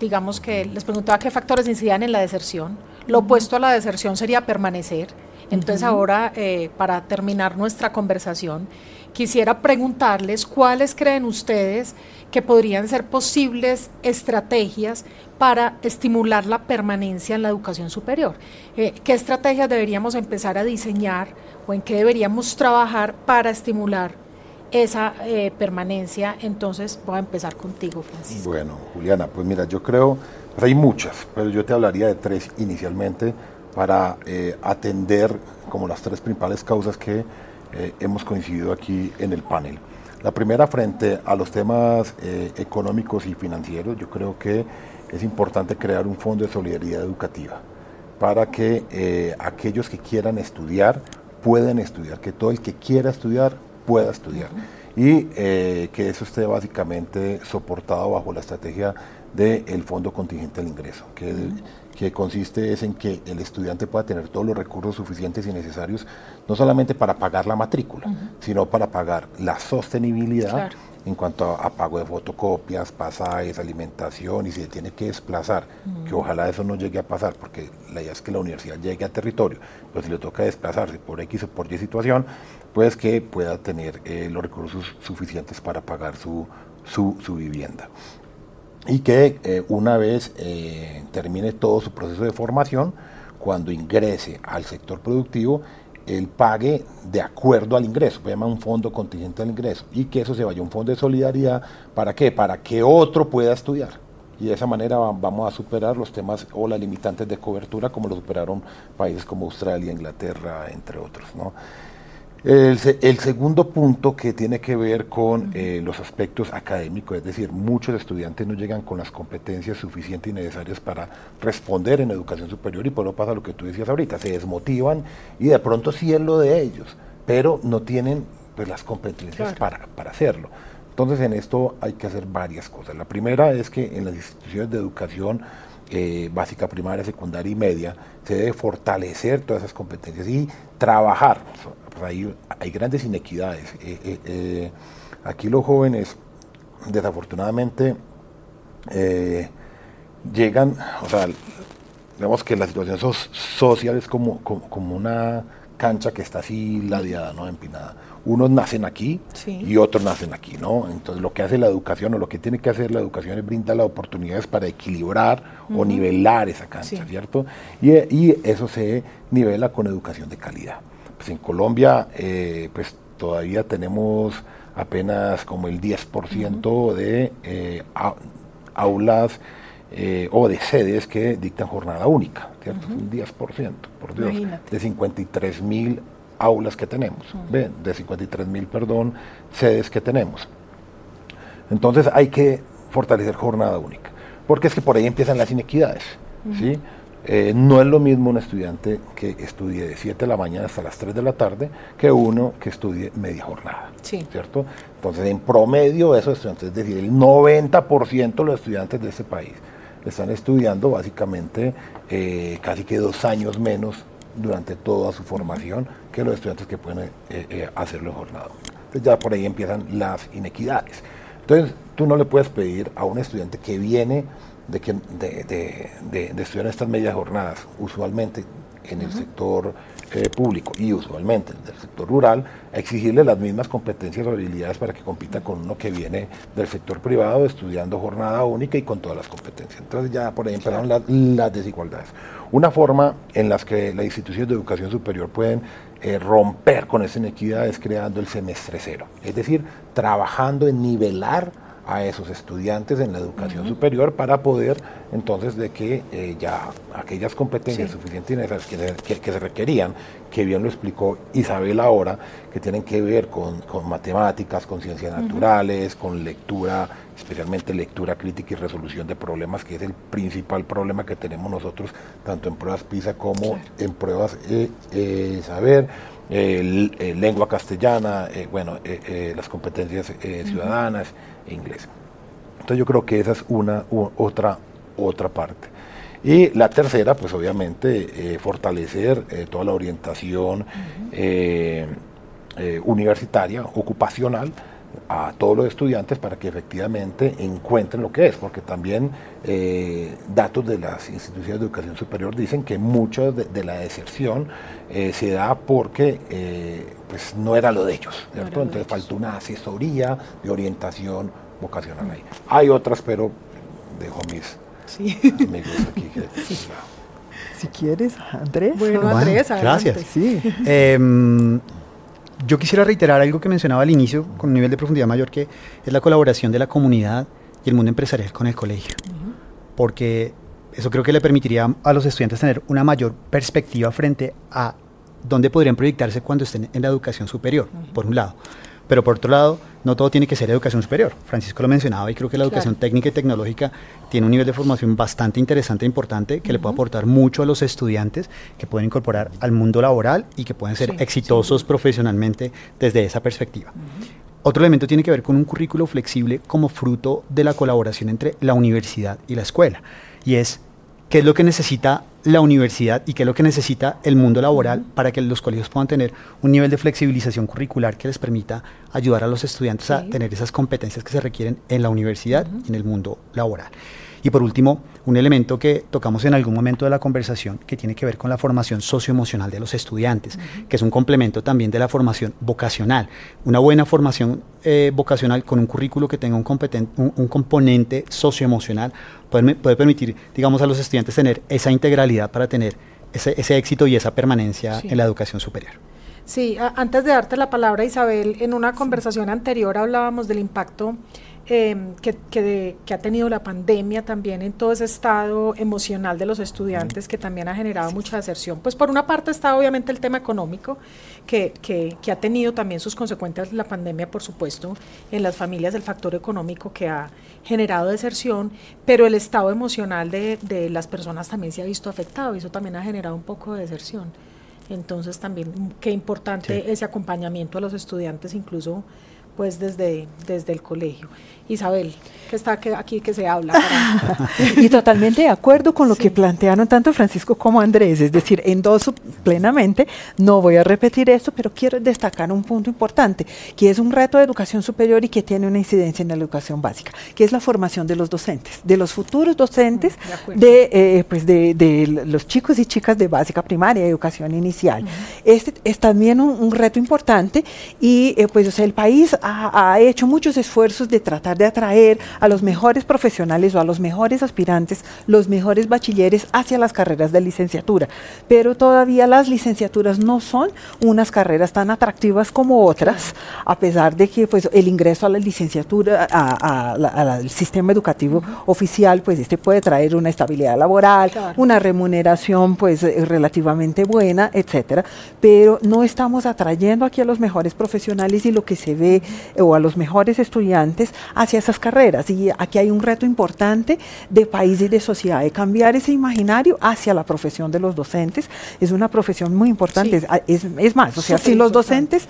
Speaker 2: digamos que les preguntaba qué factores incidían en la deserción. Lo opuesto a la deserción sería permanecer. Entonces ahora, para terminar nuestra conversación, quisiera preguntarles cuáles creen ustedes que podrían ser posibles estrategias para estimular la permanencia en la educación superior. ¿Qué estrategias deberíamos empezar a diseñar o en qué deberíamos trabajar para estimular esa eh, permanencia. Entonces voy a empezar contigo, Francisco.
Speaker 5: Bueno, Juliana, pues mira, yo creo, hay muchas, pero yo te hablaría de tres inicialmente para eh, atender como las tres principales causas que eh, hemos coincidido aquí en el panel. La primera, frente a los temas económicos y financieros, yo creo que es importante crear un fondo de solidaridad educativa para que aquellos que quieran estudiar pueden estudiar, que todo el que quiera estudiar pueda estudiar. Y eh, que eso esté básicamente soportado bajo la estrategia del Fondo Contingente al Ingreso, que consiste es en que el estudiante pueda tener todos los recursos suficientes y necesarios, no solamente para pagar la matrícula, sino para pagar la sostenibilidad en cuanto a, pago de fotocopias, pasajes, alimentación y si se tiene que desplazar, que ojalá eso no llegue a pasar, porque la idea es que la universidad llegue a territorio, pero si le toca desplazarse por X o por Y situación, pues que pueda tener eh, los recursos suficientes para pagar su, su, vivienda. Y que eh, una vez eh, termine todo su proceso de formación, cuando ingrese al sector productivo, el pague de acuerdo al ingreso, se llama un fondo contingente al ingreso, y que eso se vaya a un fondo de solidaridad, ¿para qué? Para que otro pueda estudiar. Y de esa manera vamos a superar los temas o las limitantes de cobertura como lo superaron países como Australia, Inglaterra, entre otros. ¿no? El, segundo punto que tiene que ver con eh, los aspectos académicos, es decir, muchos estudiantes no llegan con las competencias suficientes y necesarias para responder en educación superior y por lo pasa lo que tú decías ahorita, se desmotivan y de pronto sí es lo de ellos, pero no tienen pues, las competencias para, para hacerlo. Entonces en esto hay que hacer varias cosas. La primera es que en las instituciones de educación eh, básica, primaria, secundaria y media, se debe fortalecer todas esas competencias y trabajar hay, grandes inequidades. Eh, eh, eh, aquí los jóvenes, desafortunadamente, llegan, o sea, vemos que la situación social es como, como, una cancha que está así ladeada, ¿no? Empinada. Unos nacen aquí y otros nacen aquí, ¿no? Entonces lo que hace la educación o lo que tiene que hacer la educación es brindar las oportunidades para equilibrar o nivelar esa cancha, ¿cierto? Y, y, eso se nivela con educación de calidad. Pues, en Colombia eh, pues todavía tenemos apenas como el 10% de eh, aulas eh, o de sedes que dictan jornada única, ¿cierto? Un 10%, por Dios, de 53 mil aulas que tenemos, de 53 mil, perdón, sedes que tenemos. Entonces hay que fortalecer jornada única, porque es que por ahí empiezan las inequidades, ¿sí? Eh, no es lo mismo un estudiante que estudie de 7 de la mañana hasta las 3 de la tarde que uno que estudie media jornada. ¿Cierto? Entonces, en promedio, esos estudiantes, es decir, el 90% de los estudiantes de este país están estudiando básicamente eh, casi que dos años menos durante toda su formación que los estudiantes que pueden eh, eh, hacerlo en jornada. Entonces ya por ahí empiezan las inequidades. Entonces tú no le puedes pedir a un estudiante que viene de, que, de, de, estudiar estas medias jornadas, usualmente en el sector eh, público y usualmente en el sector rural, exigirle las mismas competencias o habilidades para que compita con uno que viene del sector privado estudiando jornada única y con todas las competencias. Entonces ya por ahí empezaron las, las desigualdades. Una forma en la que las instituciones de educación superior pueden eh, romper con esa inequidad es creando el semestre cero, es decir, trabajando en nivelar a esos estudiantes en la educación superior para poder entonces de que eh, ya aquellas competencias suficientes que, que, se requerían, que bien lo explicó Isabel ahora, que tienen que ver con, matemáticas, con ciencias naturales, con lectura, especialmente lectura crítica y resolución de problemas, que es el principal problema que tenemos nosotros, tanto en pruebas PISA como en pruebas eh, eh saber, lengua castellana, eh, bueno, las competencias ciudadanas e inglés. Entonces yo creo que esa es una otra, otra parte. Y la tercera, pues obviamente, eh, fortalecer eh, toda la orientación eh, universitaria, ocupacional, a todos los estudiantes para que efectivamente encuentren lo que es, porque también datos de las instituciones de educación superior dicen que mucho de, la deserción se da porque pues no era lo de ellos, Entonces falta una asesoría de orientación vocacional ahí. Hay otras, pero dejo mis amigos aquí.
Speaker 4: Si quieres, Andrés.
Speaker 2: Bueno, Andrés,
Speaker 3: gracias. Sí. Yo quisiera reiterar algo que mencionaba al inicio, con un nivel de profundidad mayor, que es la colaboración de la comunidad y el mundo empresarial con el colegio. Porque eso creo que le permitiría a los estudiantes tener una mayor perspectiva frente a dónde podrían proyectarse cuando estén en la educación superior, por un lado. Pero por otro lado, no todo tiene que ser educación superior. Francisco lo mencionaba y creo que la educación técnica y tecnológica tiene un nivel de formación bastante interesante e importante que le puede aportar mucho a los estudiantes que pueden incorporar al mundo laboral y que pueden ser exitosos profesionalmente desde esa perspectiva. Otro elemento tiene que ver con un currículo flexible como fruto de la colaboración entre la universidad y la escuela. Y es qué es lo que necesita la universidad y qué es lo que necesita el mundo laboral para que los colegios puedan tener un nivel de flexibilización curricular que les permita ayudar a los estudiantes a tener esas competencias que se requieren en la universidad y en el mundo laboral. Y por último, un elemento que tocamos en algún momento de la conversación que tiene que ver con la formación socioemocional de los estudiantes, que es un complemento también de la formación vocacional. Una buena formación eh, vocacional con un currículo que tenga un, un, componente socioemocional puede, puede, permitir, digamos, a los estudiantes tener esa integralidad para tener ese, ese éxito y esa permanencia en la educación superior.
Speaker 2: Sí, antes de darte la palabra, Isabel, en una conversación anterior hablábamos del impacto Em, que, que, ha tenido la pandemia también en todo ese estado emocional de los estudiantes, que también ha generado mucha deserción. Pues por una parte está obviamente el tema económico, que, que, ha tenido también sus consecuencias la pandemia, por supuesto, en las familias, el factor económico que ha generado deserción, pero el estado emocional de, de las personas también se ha visto afectado y eso también ha generado un poco de deserción. Entonces también qué importante ese acompañamiento a los estudiantes, incluso pues desde, desde el colegio. Isabel, que está aquí que se habla.
Speaker 4: y totalmente de acuerdo con lo que plantearon tanto Francisco como Andrés, es decir, endoso plenamente, no voy a repetir esto, pero quiero destacar un punto importante, que es un reto de educación superior y que tiene una incidencia en la educación básica, que es la formación de los docentes, de los futuros docentes, de, eh, pues de, los chicos y chicas de básica primaria, educación inicial. Este es también un, reto importante y eh, pues el país ha, hecho muchos esfuerzos de tratar de atraer a los mejores profesionales o a los mejores aspirantes, los mejores bachilleres hacia las carreras de licenciatura. Pero todavía las licenciaturas no son unas carreras tan atractivas como otras, a pesar de que pues, el ingreso a la licenciatura, al sistema educativo oficial, pues este puede traer una estabilidad laboral, una remuneración pues eh, relativamente buena, etcétera. Pero no estamos atrayendo aquí a los mejores profesionales y lo que se ve o a los mejores estudiantes hacia esas carreras. Y aquí hay un reto importante de país y de sociedad, de cambiar ese imaginario hacia la profesión de los docentes. Es una profesión muy importante. Es, es, más, o sea, sin los docentes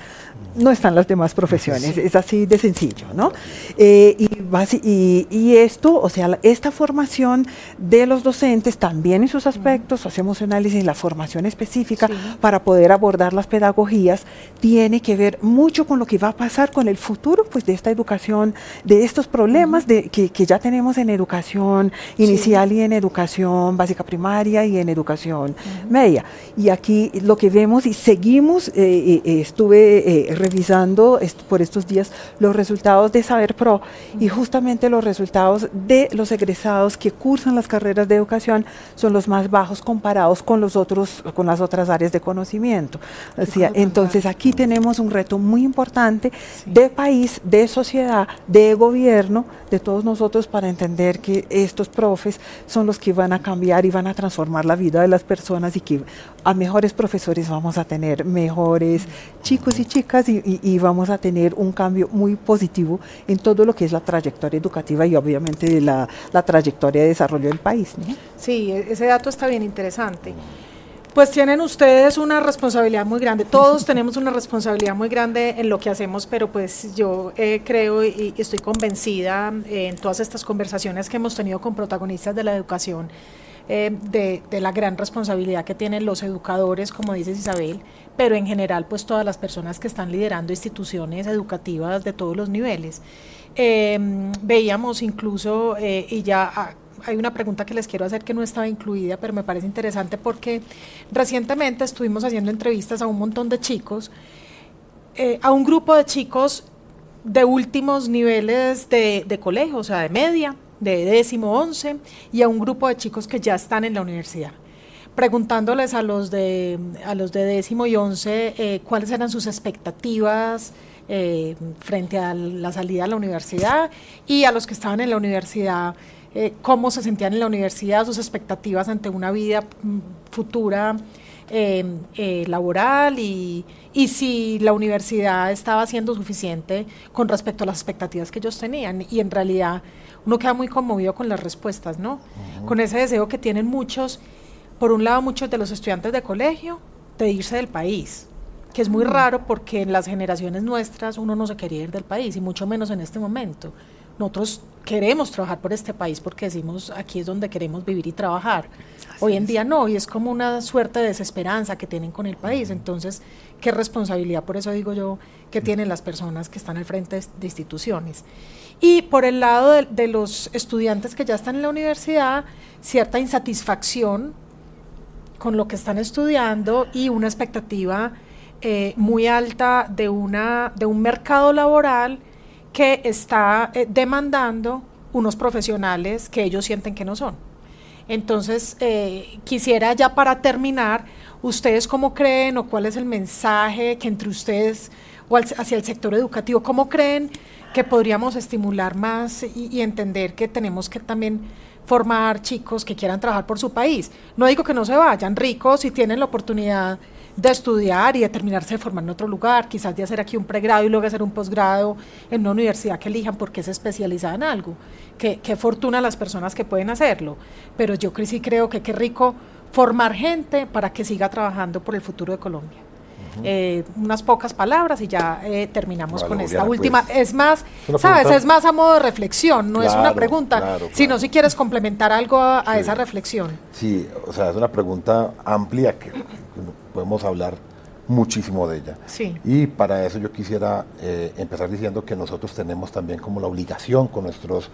Speaker 4: no están las demás profesiones. Es así de sencillo, ¿no? Eh, y, y, esto, o sea, esta formación de los docentes también en sus aspectos, hacemos análisis en la formación específica para poder abordar las pedagogías, tiene que ver mucho con lo que va a pasar con el futuro pues, de esta educación, de estos problemas de, que, ya tenemos en educación inicial y en educación básica primaria y en educación media. Y aquí lo que vemos y seguimos, eh, eh, estuve revisando por estos días los resultados de Saber Pro y justamente los resultados de los egresados que cursan las carreras de educación son los más bajos comparados con los otros con las otras áreas de conocimiento. entonces aquí tenemos un reto muy importante de país, de sociedad, de gobierno, de todos nosotros para entender que estos profes son los que van a cambiar y van a transformar la vida de las personas y que a mejores profesores vamos a tener mejores chicos y chicas y, vamos a tener un cambio muy positivo en todo lo que es la trayectoria educativa y obviamente la, la trayectoria de desarrollo del país.
Speaker 2: Sí, e-, ese dato está bien interesante. Pues tienen ustedes una responsabilidad muy grande, todos tenemos una responsabilidad muy grande en lo que hacemos, pero pues yo eh, creo y, estoy convencida eh, en todas estas conversaciones que hemos tenido con protagonistas de la educación, eh, de, de, la gran responsabilidad que tienen los educadores, como dices Isabel, pero en general pues todas las personas que están liderando instituciones educativas de todos los niveles. veíamos incluso, y ya ah, hay una pregunta que les quiero hacer que no estaba incluida, pero me parece interesante porque recientemente estuvimos haciendo entrevistas a un montón de chicos, eh, a un grupo de chicos de últimos niveles de, colegio, o sea, de media, de décimo, once, y a un grupo de chicos que ya están en la universidad preguntándoles a los de a los de décimo y once eh, cuáles eran sus expectativas eh, frente a la salida a la universidad y a los que estaban en la universidad eh, cómo se sentían en la universidad, sus expectativas ante una vida mm, futura em, eh, laboral y, y, si la universidad estaba siendo suficiente con respecto a las expectativas que ellos tenían. Y en realidad uno queda muy conmovido con las respuestas, ¿no? Con ese deseo que tienen muchos, por un lado muchos de los estudiantes de colegio, de irse del país que es muy raro porque en las generaciones nuestras uno no se quería ir del país y mucho menos en este momento. Nosotros queremos trabajar por este país porque decimos aquí es donde queremos vivir y trabajar. Hoy en día no, y es como una suerte de desesperanza que tienen con el país. Entonces, qué responsabilidad, por eso digo yo, que tienen las personas que están al frente de, instituciones. Y por el lado de, los estudiantes que ya están en la universidad, cierta insatisfacción con lo que están estudiando y una expectativa eh, muy alta de, una, de un mercado laboral que está eh, demandando unos profesionales que ellos sienten que no son. Entonces, eh, quisiera ya para terminar, ¿ustedes cómo creen o cuál es el mensaje que entre ustedes o hacia el sector educativo, cómo creen que podríamos estimular más y, y entender que tenemos que también formar chicos que quieran trabajar por su país? No digo que no se vayan ricos y tienen la oportunidad de estudiar y de terminarse de formar en otro lugar, quizás de hacer aquí un pregrado y luego hacer un posgrado en una universidad que elijan porque es especializada en algo. Qué, qué fortuna las personas que pueden hacerlo, pero yo sí creo que qué rico formar gente para que siga trabajando por el futuro de Colombia. Eh, unas pocas palabras y ya eh, terminamos con esta última. Pues, es más, ¿sabes? Es más a modo de reflexión, no es una pregunta, sino si quieres complementar algo a, esa reflexión.
Speaker 5: Sí, o sea, es una pregunta amplia que podemos hablar muchísimo de ella.
Speaker 2: Sí.
Speaker 5: Y para eso yo quisiera eh, empezar diciendo que nosotros tenemos también como la obligación con nuestros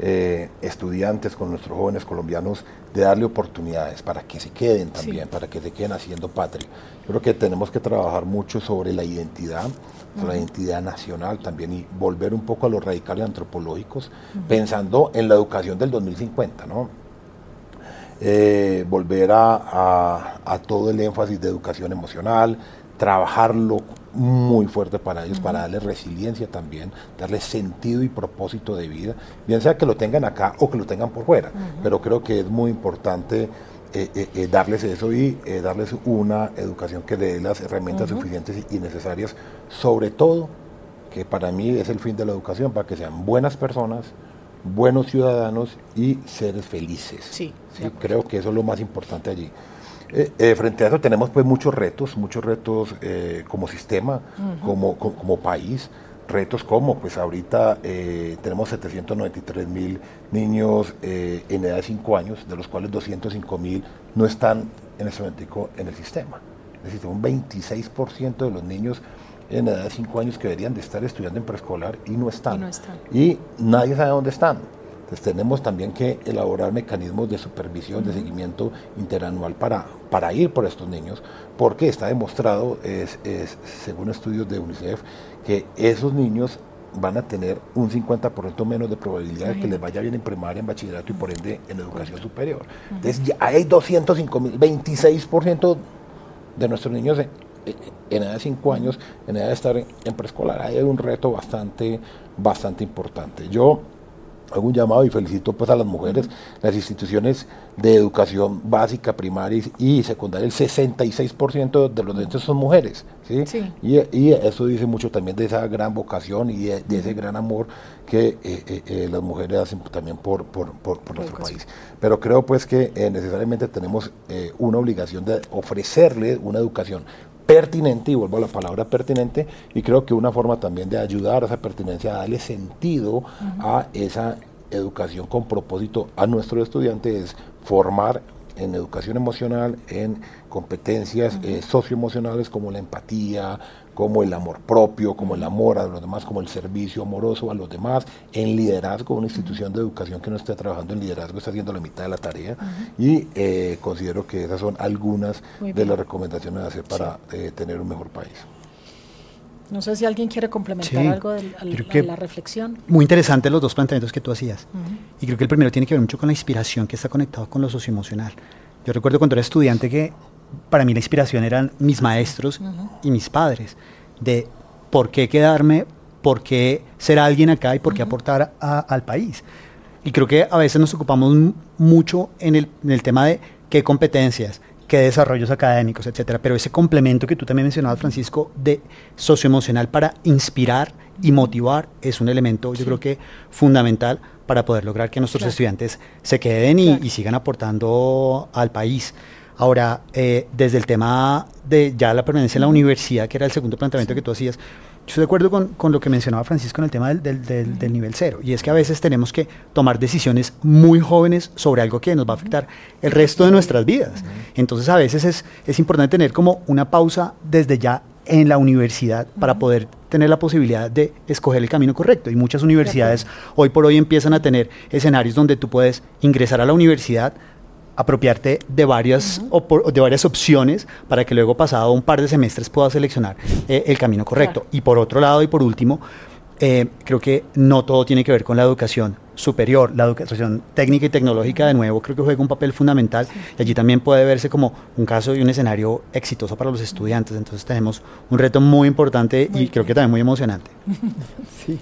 Speaker 5: eh, estudiantes, con nuestros jóvenes colombianos, de darle oportunidades para que se queden también, para que se queden haciendo patria. Yo creo que tenemos que trabajar mucho sobre la identidad, sobre la identidad nacional también y volver un poco a los radicales antropológicos, pensando en la educación del 2050, ¿no? Eh, volver a, a, todo el énfasis de educación emocional, trabajarlo muy fuerte para ellos, para darles resiliencia también, darles sentido y propósito de vida, bien sea que lo tengan acá o que lo tengan por fuera, pero creo que es muy importante eh, eh, eh, darles eso y darles una educación que dé las herramientas suficientes y necesarias, sobre todo que para mí es el fin de la educación, para que sean buenas personas, buenos ciudadanos y seres felices.
Speaker 2: Sí,
Speaker 5: creo que eso es lo más importante allí. Eh, eh, frente a eso tenemos pues muchos retos, muchos retos eh, como sistema, como, como, país, retos como pues ahorita tenemos 793 mil niños en edad de 5 años, de los cuales 205 mil no están en ese momento en el sistema. Es decir, un 26% de los niños en edad de 5 años que deberían de estar estudiando en preescolar y no están. Y, nadie sabe dónde están. Entonces tenemos también que elaborar mecanismos de supervisión, de seguimiento interanual para, para ir por estos niños, porque está demostrado, es, según estudios de UNICEF, que esos niños van a tener un 50% menos de probabilidad de que les vaya bien en primaria, en bachillerato y por ende en educación superior. Entonces ya hay 205 mil, 26% de nuestros niños en edad de 5 años, en edad de estar en preescolar. Ahí hay un reto bastante, bastante importante. Yo hago un llamado y felicito pues a las mujeres, las instituciones de educación básica, primaria y secundaria, el 66% de los docentes son mujeres, ¿sí? Y, eso dice mucho también de esa gran vocación y de, ese gran amor que eh, eh, eh, las mujeres hacen también por, por, nuestro país. Pero creo pues que necesariamente tenemos una obligación de ofrecerle una educación pertinente, y vuelvo a la palabra pertinente, y creo que una forma también de ayudar a esa pertinencia, a darle sentido a esa educación con propósito a nuestros estudiantes es formar en educación emocional, en competencias eh, socioemocionales como la empatía, como el amor propio, como el amor a los demás, como el servicio amoroso a los demás, en liderazgo, una institución de educación que no esté trabajando en liderazgo está haciendo la mitad de la tarea y eh, considero que esas son algunas de las recomendaciones a hacer para eh, tener un mejor país.
Speaker 2: No sé si alguien quiere complementar algo de, la reflexión.
Speaker 3: Muy interesante los dos planteamientos que tú hacías. Y creo que el primero tiene que ver mucho con la inspiración que está conectado con lo socioemocional. Yo recuerdo cuando era estudiante que para mí la inspiración eran mis maestros y mis padres, de por qué quedarme, por qué ser alguien acá y por qué aportar al país. Y creo que a veces nos ocupamos mucho en el, en el tema de qué competencias, qué desarrollos académicos, etcétera. Pero ese complemento que tú también mencionabas, Francisco, de socioemocional para inspirar y motivar es un elemento, yo creo que fundamental para poder lograr que nuestros estudiantes se queden y, sigan aportando al país. Ahora, eh, desde el tema de ya la permanencia en la universidad, que era el segundo planteamiento que tú hacías, yo estoy de acuerdo con, con, lo que mencionaba Francisco en el tema del, del, del, nivel cero, y es que a veces tenemos que tomar decisiones muy jóvenes sobre algo que nos va a afectar el resto de nuestras vidas. Entonces a veces es, es importante tener como una pausa desde ya en la universidad para poder tener la posibilidad de escoger el camino correcto. Y muchas universidades hoy por hoy empiezan a tener escenarios donde tú puedes ingresar a la universidad, apropiarte de varias, de varias opciones para que luego, pasado un par de semestres, puedas seleccionar eh, el camino correcto. Y por otro lado, y por último, eh, creo que no todo tiene que ver con la educación superior, la educación técnica y tecnológica de nuevo creo que juega un papel fundmental y allí también puede verse como un caso y un escenario exitoso para los estudiantes. Entonces tenemos un reto muy importante y creo que también muy emocionante.
Speaker 4: Sí,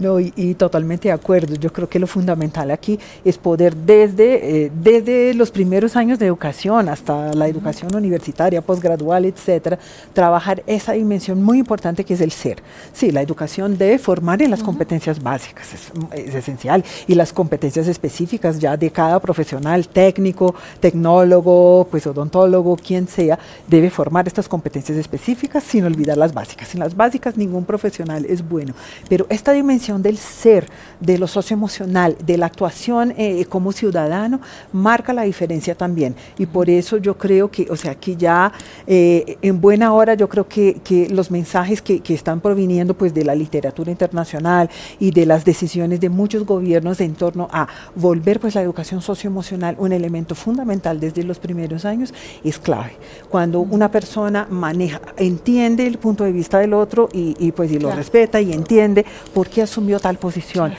Speaker 4: no, y, totalmente de acuerdo. Yo creo que lo fundamental aquí es poder desde, eh, desde los primeros años de educación hasta la educación universitaria, posgradual, etcétera, trabajar esa dimensión muy importante que es el ser. Sí, la educación debe formar en las competencias básicas, es, es esencial y las competencias específicas ya de cada profesional, técnico, tecnólogo, pues odontólogo, quien sea, debe formar estas competencias específicas sin olvidar las básicas. Sin las básicas ningún profesional es bueno, pero esta dimensión del ser, de lo socioemocional, de la actuación eh, como ciudadano, marca la diferencia también. Y por eso yo creo que, o sea, aquí ya eh, en buena hora yo creo que, que los mensajes que, que están proviniendo pues de la literatura internacional y de las decisiones de muchos gobiernos, en torno a volver pues la educación socioemocional un elemento fundamental desde los primeros años es clave. Cuando una persona maneja, entiende el punto de vista del otro y, pues y lo respeta y entiende por qué asumió tal posición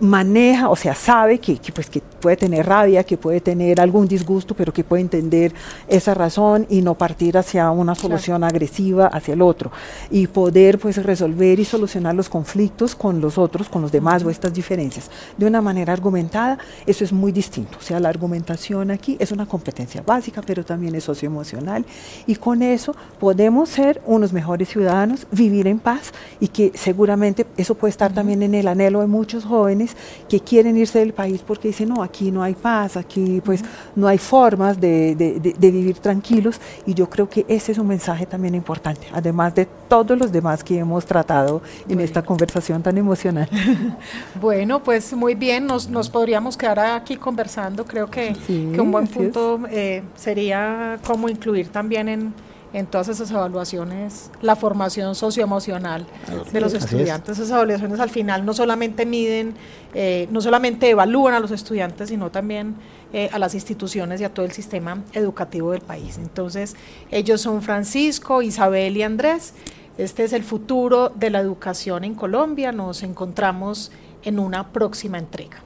Speaker 4: maneja, o sea, sabe que, pues, que puede tener rabia, que puede tener algún disgusto, pero que puede entender esa razón y no partir hacia una solución agresiva hacia el otro. Y poder pues resolver y solucionar los conflictos con los otros, con los demás o estas diferencias de una manera argumentada, eso es muy distinto. O sea, la argumentación aquí es una competencia básica, pero también es socioemocional. Y con eso podemos ser unos mejores ciudadanos, vivir en paz y que seguramente eso puede estar también en el anhelo de muchos jóvenes que quieren irse del país porque dicen, no, aquí no hay paz, aquí pues no hay formas de, de, vivir tranquilos y yo creo que ese es un mensaje también importante, además de todos los demás que hemos tratado en esta conversación tan emocional.
Speaker 2: bueno, pues muy bien, nos, nos podríamos quedar aquí conversando, creo que, que un buen punto eh, sería cómo incluir también en en todas esas evaluaciones la formación socioemocional de los estudiantes. Esas evaluaciones al final no solamente miden, eh, no solamente evalúan a los estudiantes, sino también eh, a las instituciones y a todo el sistema educativo del país. Entonces, ellos son Francisco, Isabel y Andrés. Este es el futuro de la educación en Colombia. Nos encontramos en una próxima entrega.